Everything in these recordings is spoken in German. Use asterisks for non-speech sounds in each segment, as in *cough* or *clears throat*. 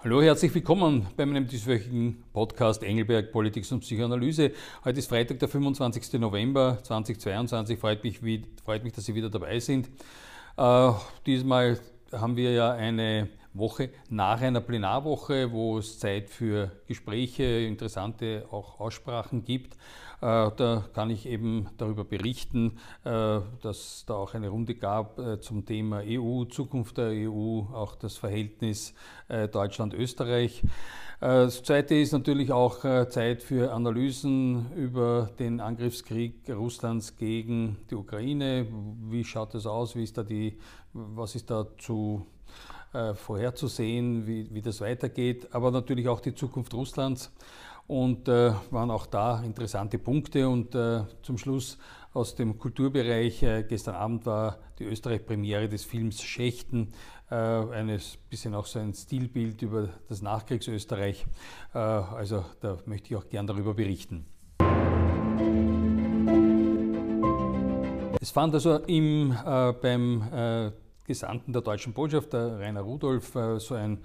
Hallo, herzlich willkommen bei meinem dieswöchigen Podcast Engelberg Politik und Psychoanalyse. Heute ist Freitag, der 25. November 2022. Freut mich, freut mich dass Sie wieder dabei sind. Äh, diesmal haben wir ja eine Woche nach einer Plenarwoche, wo es Zeit für Gespräche, interessante auch Aussprachen gibt. Äh, da kann ich eben darüber berichten, äh, dass da auch eine Runde gab äh, zum Thema EU, Zukunft der EU, auch das Verhältnis Deutschland-Österreich. Das Zweite ist natürlich auch Zeit für Analysen über den Angriffskrieg Russlands gegen die Ukraine. Wie schaut das aus? Wie ist da die, was ist da zu vorherzusehen, wie, wie das weitergeht, aber natürlich auch die Zukunft Russlands. Und äh, waren auch da interessante Punkte. Und äh, zum Schluss aus dem Kulturbereich, äh, gestern Abend war die Österreich-Premiere des Films Schächten, äh, eines bisschen auch so ein Stilbild über das Nachkriegsösterreich. Äh, also da möchte ich auch gern darüber berichten. Es fand also im, beim Gesandten der deutschen Botschaft, der Rainer Rudolf, äh, so ein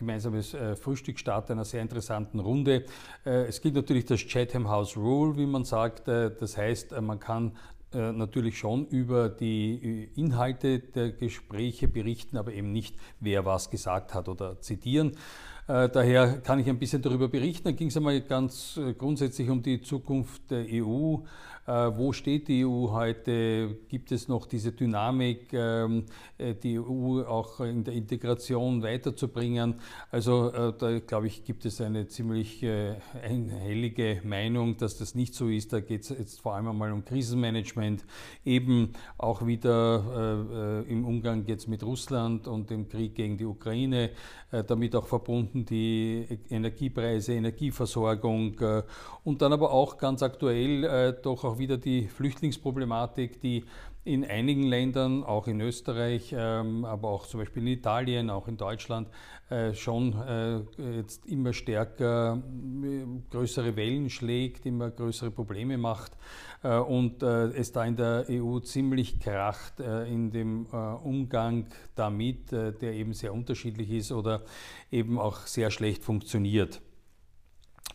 gemeinsames äh, Frühstück einer sehr interessanten Runde. Äh, es gibt natürlich das Chatham House Rule, wie man sagt. Das heißt, man kann natürlich schon über die Inhalte der Gespräche berichten, aber eben nicht, wer was gesagt hat oder zitieren. Daher kann ich ein bisschen darüber berichten. Dann ging es einmal ganz grundsätzlich um die Zukunft der EU. Äh, wo steht die EU heute? Gibt es noch diese Dynamik, ähm, äh, die EU auch in der Integration weiterzubringen? Also äh, da glaube ich, gibt es eine ziemlich einhellige Meinung, dass das nicht so ist. Da geht es jetzt vor allem einmal um Krisenmanagement, eben auch wieder im Umgang jetzt mit Russland und dem Krieg gegen die Ukraine, damit auch verbunden die Energiepreise, Energieversorgung und dann aber auch ganz aktuell doch auch wieder die Flüchtlingsproblematik, die in einigen Ländern, auch in Österreich, ähm, aber auch zum Beispiel in Italien, auch in Deutschland, äh, schon äh, jetzt immer stärker äh, größere Wellen schlägt, immer größere Probleme macht und es da in der EU ziemlich kracht in dem Umgang damit, der eben sehr unterschiedlich ist oder eben auch sehr schlecht funktioniert.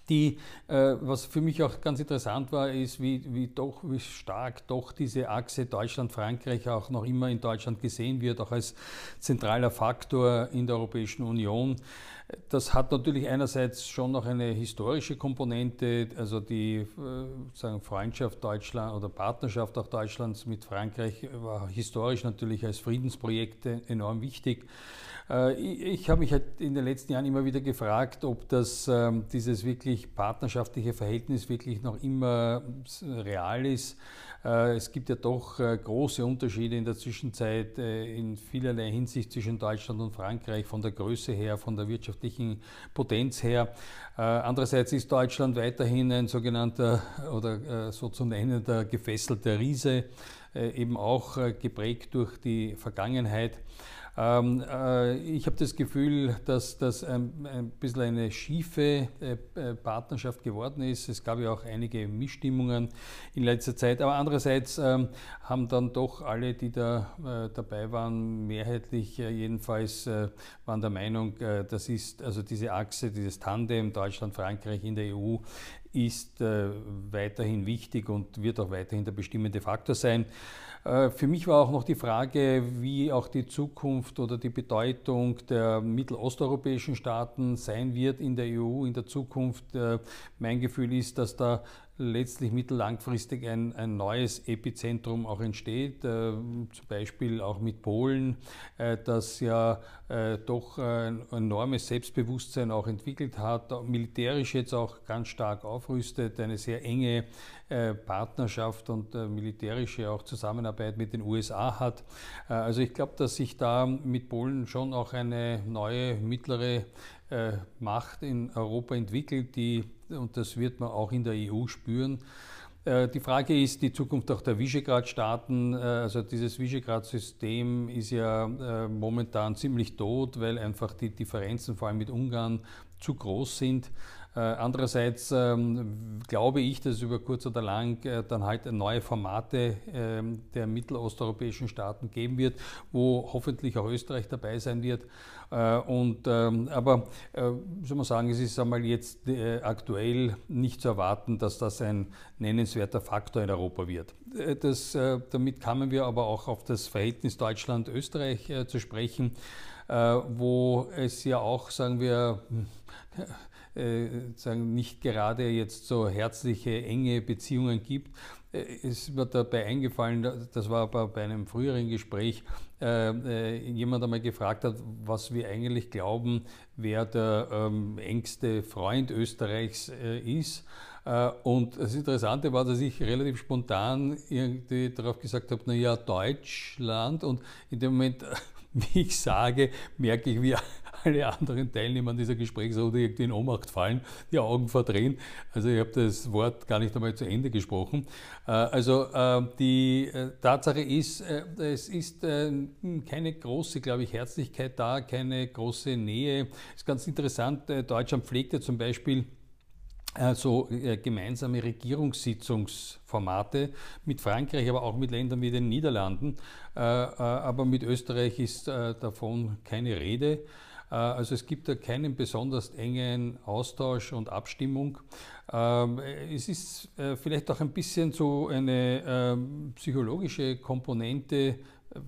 Die, äh, was für mich auch ganz interessant war, ist, wie, wie, doch, wie stark doch diese Achse Deutschland-Frankreich auch noch immer in Deutschland gesehen wird, auch als zentraler Faktor in der Europäischen Union. Das hat natürlich einerseits schon noch eine historische Komponente, also die äh, sagen Freundschaft Deutschland oder Partnerschaft auch Deutschlands mit Frankreich war historisch natürlich als Friedensprojekt enorm wichtig. Äh, ich habe mich halt in den letzten Jahren immer wieder gefragt, ob das, ähm, dieses wirklich partnerschaftliche Verhältnis wirklich noch immer real ist. Äh, es gibt ja doch äh, große Unterschiede in der Zwischenzeit in vielerlei Hinsicht zwischen Deutschland und Frankreich, von der Größe her, von der wirtschaftlichen Potenz her. Andererseits ist Deutschland weiterhin ein sogenannter *laughs* oder so zu nennender gefesselter Riese, eben auch geprägt durch die Vergangenheit. Ähm, äh, ich habe das Gefühl, dass das ein, ein bisschen eine schiefe äh, äh, Partnerschaft geworden ist. Es gab ja auch einige Missstimmungen in letzter Zeit. Aber andererseits ähm, haben dann doch alle, die da äh, dabei waren, mehrheitlich äh, jedenfalls äh, waren der Meinung, das ist also diese Achse, dieses Tandem Deutschland-Frankreich in der EU ist weiterhin wichtig und wird auch weiterhin der bestimmende Faktor sein. Äh, für mich war auch noch die Frage, wie auch die Zukunft oder die Bedeutung der mittelosteuropäischen Staaten sein wird in der EU in der Zukunft. Äh, mein Gefühl ist, dass da letztlich mittellangfristig ein, ein neues Epizentrum auch entsteht, äh, zum Beispiel auch mit Polen, äh, das ja äh, doch ein enormes Selbstbewusstsein auch entwickelt hat, militärisch jetzt auch ganz stark aufrüstet, eine sehr enge äh, Partnerschaft und äh, militärische auch Zusammenarbeit mit den USA hat. Äh, also ich glaube, dass sich da mit Polen schon auch eine neue mittlere Macht in Europa entwickelt, die und das wird man auch in der EU spüren. Äh, die Frage ist die Zukunft auch der Visegrad-Staaten. Äh, also dieses Visegrad-System ist ja äh, momentan ziemlich tot, weil einfach die Differenzen vor allem mit Ungarn zu groß sind. Andererseits ähm, glaube ich, dass über kurz oder lang dann halt neue Formate ähm, der mittelosteuropäischen Staaten geben wird, wo hoffentlich auch Österreich dabei sein wird. Und, ähm, aber soll man sagen, es ist einmal jetzt aktuell nicht zu erwarten, dass das ein nennenswerter Faktor in Europa wird. Das, damit kamen wir aber auch auf das Verhältnis Deutschland-Österreich zu sprechen. Äh, wo es ja auch, sagen wir, äh, sagen nicht gerade jetzt so herzliche, enge Beziehungen gibt. Äh, es wird dabei eingefallen, das war aber bei einem früheren Gespräch, äh, jemand einmal gefragt hat, was wir eigentlich glauben, wer der ähm, engste Freund Österreichs äh, ist. Äh, und das Interessante war, dass ich relativ spontan irgendwie darauf gesagt habe, naja, Deutschland. Und in dem Moment *laughs* wie ich sage, merke ich, wie alle anderen Teilnehmer an dieser Gesprächsrunde irgendwie in Ohnmacht fallen, die Augen verdrehen. Also ich habe das Wort gar nicht einmal zu Ende gesprochen. Äh, also äh, die äh, Tatsache ist, es ist keine große, glaube ich, Herzlichkeit da, keine große Nähe. Ist ganz interessant, Deutschland pflegt ja zum Beispiel also gemeinsame Regierungssitzungsformate mit Frankreich, aber auch mit Ländern wie den Niederlanden. Aber mit Österreich ist davon keine Rede. Also es gibt da keinen besonders engen Austausch und Abstimmung. Ähm, es ist vielleicht auch ein bisschen so eine ähm, psychologische Komponente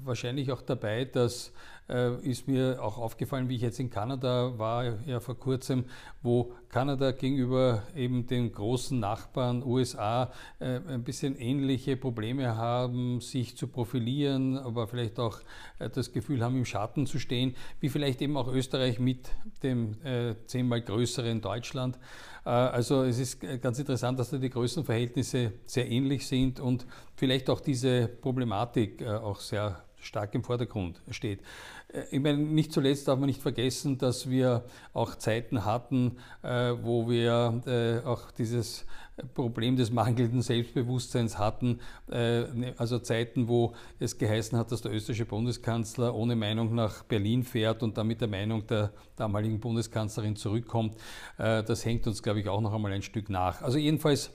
wahrscheinlich auch dabei, dass äh, ist mir auch aufgefallen, wie ich jetzt in Kanada war, ja vor kurzem, wo Kanada gegenüber eben den großen Nachbarn USA äh, ein bisschen ähnliche Probleme haben, sich zu profilieren, aber vielleicht auch äh, das Gefühl haben, im Schatten zu stehen, wie vielleicht eben auch Österreich mit dem äh, zehnmal größeren Deutschland. Äh, also es ist ganz interessant, dass da die Größenverhältnisse sehr ähnlich sind und vielleicht auch diese Problematik äh, auch sehr stark im Vordergrund steht. Äh, ich meine, nicht zuletzt darf man nicht vergessen, dass wir auch Zeiten hatten, äh, wo wir äh, auch dieses Problem des mangelnden Selbstbewusstseins hatten, ne, also Zeiten, wo es geheißen hat, dass der österreichische Bundeskanzler ohne Meinung nach Berlin fährt und dann mit der Meinung der damaligen Bundeskanzlerin zurückkommt. Das hängt uns, glaube ich, auch noch einmal ein Stück nach. Also jedenfalls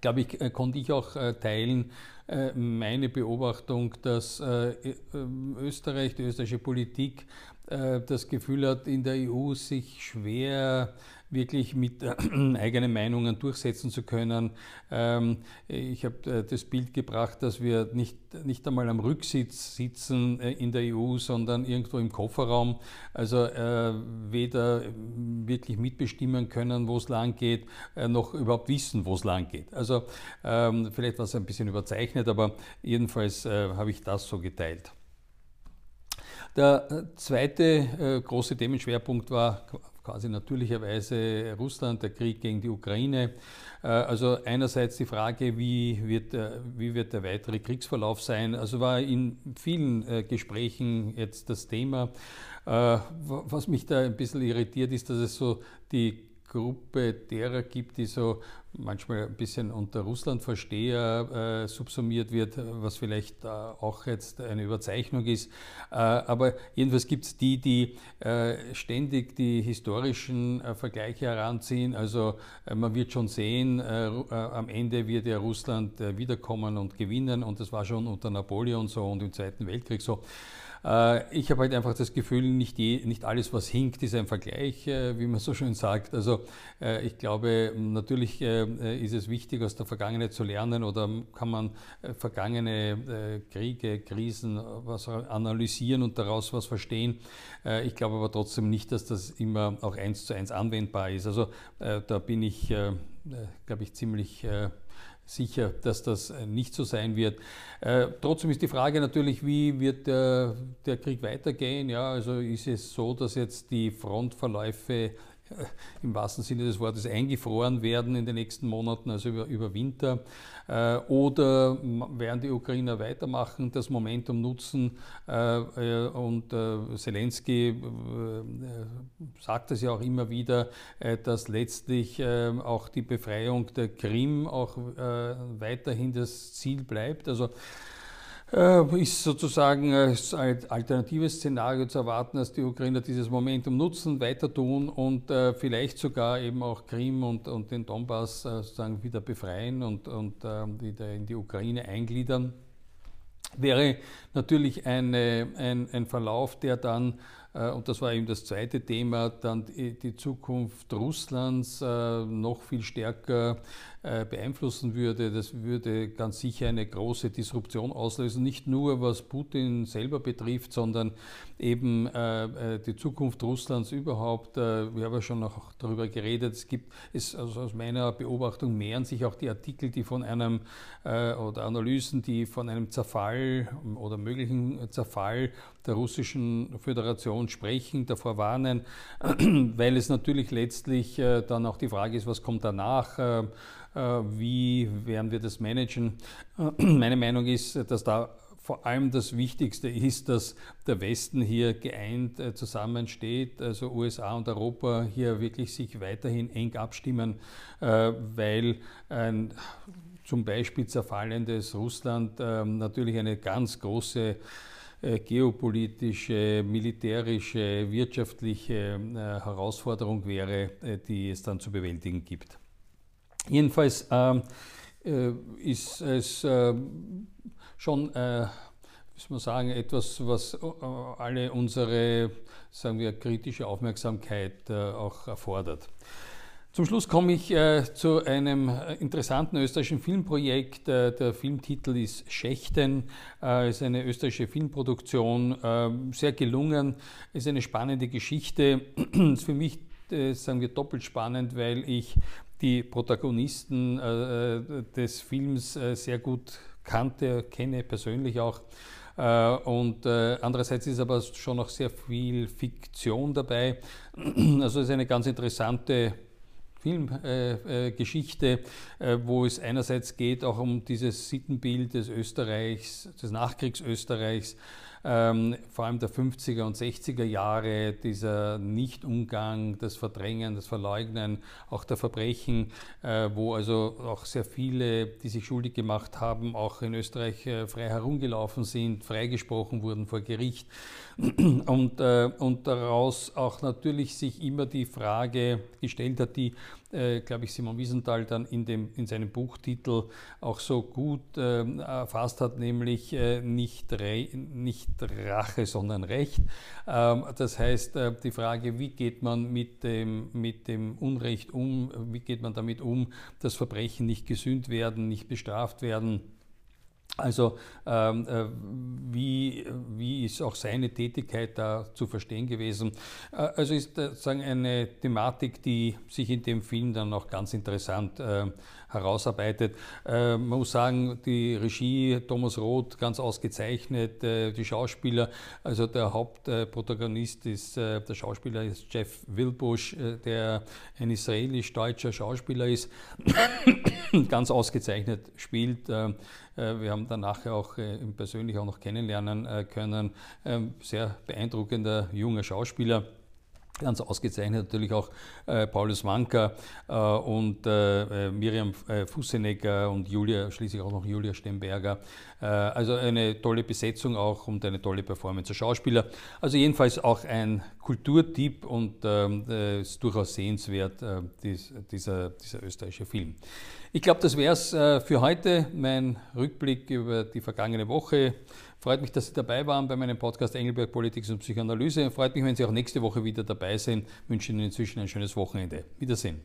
glaube ich, äh, konnte ich auch äh, teilen äh, meine Beobachtung, dass Österreich, die österreichische Politik das Gefühl hat, in der EU sich schwer wirklich mit äh, *clears throat* eigenen Meinungen durchsetzen zu können. Ähm, ich habe äh, das Bild gebracht, dass wir nicht, nicht einmal am Rücksitz sitzen äh, in der EU, sondern irgendwo im Kofferraum. Also äh, weder wirklich mitbestimmen können, wo es lang geht, äh, noch überhaupt wissen, wo es lang geht. Also ähm, vielleicht war es ein bisschen überzeichnet, aber jedenfalls äh, habe ich das so geteilt. Der zweite große Themenschwerpunkt war quasi natürlicherweise Russland, der Krieg gegen die Ukraine. Äh, also einerseits die Frage, wie wird, der, wie wird der weitere Kriegsverlauf sein? Also war in vielen äh, Gesprächen jetzt das Thema. Äh, was mich da ein bisschen irritiert, ist, dass es so die Gruppe derer gibt, die so manchmal ein bisschen unter Russlandversteher äh, subsumiert wird, was vielleicht äh, auch jetzt eine Überzeichnung ist. Äh, aber jedenfalls gibt es die, die äh, ständig die historischen äh, Vergleiche heranziehen. Also äh, man wird schon sehen, am Ende wird ja Russland wiederkommen und gewinnen und das war schon unter Napoleon so und im Zweiten Weltkrieg so. Äh, ich habe halt einfach das Gefühl, nicht, je, nicht alles, was hinkt, ist ein Vergleich, äh, wie man so schön sagt. Also äh, ich glaube, natürlich ist es wichtig, aus der Vergangenheit zu lernen oder kann man vergangene Kriege, Krisen was analysieren und daraus was verstehen. Ich glaube aber trotzdem nicht, dass das immer auch eins zu eins anwendbar ist. Also da bin ich, glaube ich, ziemlich sicher, dass das äh, nicht so sein wird. Äh, trotzdem ist die Frage natürlich, wie wird der, der Krieg weitergehen? Ja, also ist es so, dass jetzt die Frontverläufe im wahrsten Sinne des Wortes eingefroren werden in den nächsten Monaten, also über, über Winter. Äh, oder werden die Ukrainer weitermachen, das Momentum nutzen? Äh, äh, und Zelensky sagt es ja auch immer wieder, dass letztlich auch die Befreiung der Krim auch weiterhin das Ziel bleibt. Also äh, ist sozusagen als alternatives Szenario zu erwarten, dass die Ukrainer dieses Momentum nutzen, weiter tun und äh, vielleicht sogar eben auch Krim und, und den Donbass äh, sozusagen wieder befreien und, und wieder in die Ukraine eingliedern. Wäre natürlich eine, ein, ein Verlauf, der dann äh, und das war eben das zweite Thema, dann die Zukunft Russlands äh, noch viel stärker äh, beeinflussen würde. Das würde ganz sicher eine große Disruption auslösen, nicht nur was Putin selber betrifft, sondern eben die Zukunft Russlands überhaupt. Wir haben ja schon noch darüber geredet. Es gibt, es, also aus meiner Beobachtung mehren sich auch die Artikel, die von einem oder Analysen, die von einem Zerfall oder möglichen Zerfall der russischen Föderation sprechen, davor warnen, *clears throat* weil es natürlich letztlich äh, dann auch die Frage ist, was kommt danach, äh, äh, wie werden wir das managen. *clears throat* Meine Meinung ist, dass da vor allem das Wichtigste ist, dass der Westen hier geeint zusammensteht, also USA und Europa hier wirklich sich weiterhin eng abstimmen, weil ein zum Beispiel zerfallendes Russland natürlich eine ganz große geopolitische, militärische, wirtschaftliche äh, Herausforderung wäre, äh, die es dann zu bewältigen gibt. Jedenfalls ähm, ist es schon, muss man sagen, etwas, was alle unsere, sagen wir, kritische Aufmerksamkeit auch erfordert. Zum Schluss komme ich äh, zu einem interessanten österreichischen Filmprojekt. Äh, der Filmtitel ist Schächten, äh, ist eine österreichische Filmproduktion, äh, sehr gelungen, ist eine spannende Geschichte. *clears throat* ist für mich, äh, sagen wir, doppelt spannend, weil ich die Protagonisten äh, des Films sehr gut kannte, kenne persönlich auch. Und andererseits ist aber schon noch sehr viel Fiktion dabei. *clears throat* Also ist eine ganz interessante Filmgeschichte, äh, äh, wo es einerseits geht auch um dieses Sittenbild des Österreichs, des Nachkriegsösterreichs, ähm, vor allem der 50er und 60er Jahre, dieser Nichtumgang, das Verdrängen, das Verleugnen, auch der Verbrechen, äh, wo also auch sehr viele, die sich schuldig gemacht haben, auch in Österreich äh, frei herumgelaufen sind, freigesprochen wurden vor Gericht. *clears throat* Und, äh, und daraus auch natürlich sich immer die Frage gestellt hat, die äh, glaube ich, Simon Wiesenthal dann in, dem, in seinem Buchtitel auch so gut äh, erfasst hat, nämlich äh, nicht, Re nicht Rache, sondern Recht. Ähm, das heißt, äh, die Frage, wie geht man mit dem, mit dem Unrecht um, wie geht man damit um, dass Verbrechen nicht gesühnt werden, nicht bestraft werden also ähm, äh, wie, wie ist auch seine Tätigkeit da zu verstehen gewesen? Äh, also ist äh, sagen eine Thematik, die sich in dem Film dann auch ganz interessant äh, herausarbeitet. Äh, man muss sagen, die Regie Thomas Roth ganz ausgezeichnet, äh, die Schauspieler, also der Hauptprotagonist ist der Schauspieler ist Jeff Wilbush, der ein israelisch-deutscher Schauspieler ist, *coughs* ganz ausgezeichnet spielt. Äh, wir haben danach auch äh, ihn persönlich auch noch kennenlernen äh, können. Sehr beeindruckender junger Schauspieler. Ganz ausgezeichnet natürlich auch äh, Paulus Wanka äh, und äh, Miriam Fussenegger und Julia, schließlich auch noch Julia Stemberger. also eine tolle Besetzung auch und eine tolle Performance der Schauspieler. Also jedenfalls auch ein Kulturtipp und ähm, ist durchaus sehenswert, dies, dieser, dieser österreichische Film. Ich glaube, das wäre es äh, für heute, mein Rückblick über die vergangene Woche. Freut mich, dass Sie dabei waren bei meinem Podcast Engelberg Politik und Psychoanalyse. Freut mich, wenn Sie auch nächste Woche wieder dabei sind. Ich wünsche Ihnen inzwischen ein schönes Wochenende. Wiedersehen.